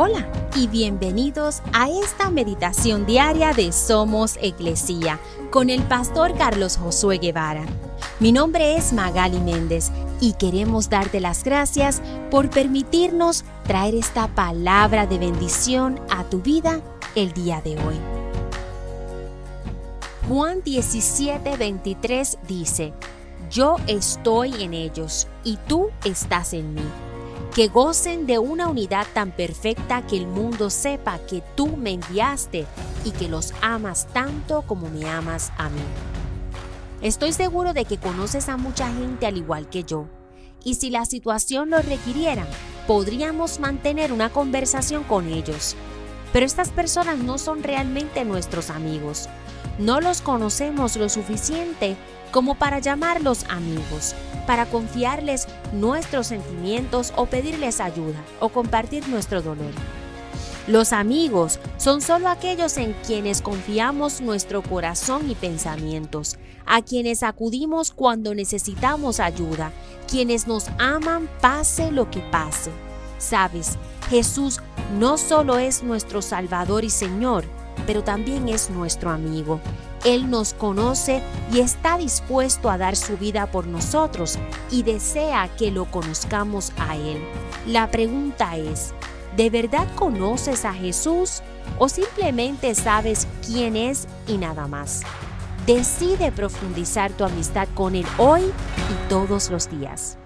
Hola y bienvenidos a esta meditación diaria de Somos Iglesia con el pastor Carlos Josué Guevara. Mi nombre es Magali Méndez y queremos darte las gracias por permitirnos traer esta palabra de bendición a tu vida el día de hoy. Juan 17, 23 dice, Yo estoy en ellos y tú estás en mí que gocen de una unidad tan perfecta que el mundo sepa que tú me enviaste y que los amas tanto como me amas a mí. Estoy seguro de que conoces a mucha gente al igual que yo, y si la situación lo requiriera, podríamos mantener una conversación con ellos. Pero estas personas no son realmente nuestros amigos. No los conocemos lo suficiente como para llamarlos amigos, para confiarles nuestros sentimientos o pedirles ayuda o compartir nuestro dolor. Los amigos son solo aquellos en quienes confiamos nuestro corazón y pensamientos, a quienes acudimos cuando necesitamos ayuda, quienes nos aman pase lo que pase. Sabes, Jesús no solo es nuestro Salvador y Señor, pero también es nuestro amigo. Él nos conoce y está dispuesto a dar su vida por nosotros y desea que lo conozcamos a Él. La pregunta es, ¿de verdad conoces a Jesús o simplemente sabes quién es y nada más? Decide profundizar tu amistad con Él hoy y todos los días.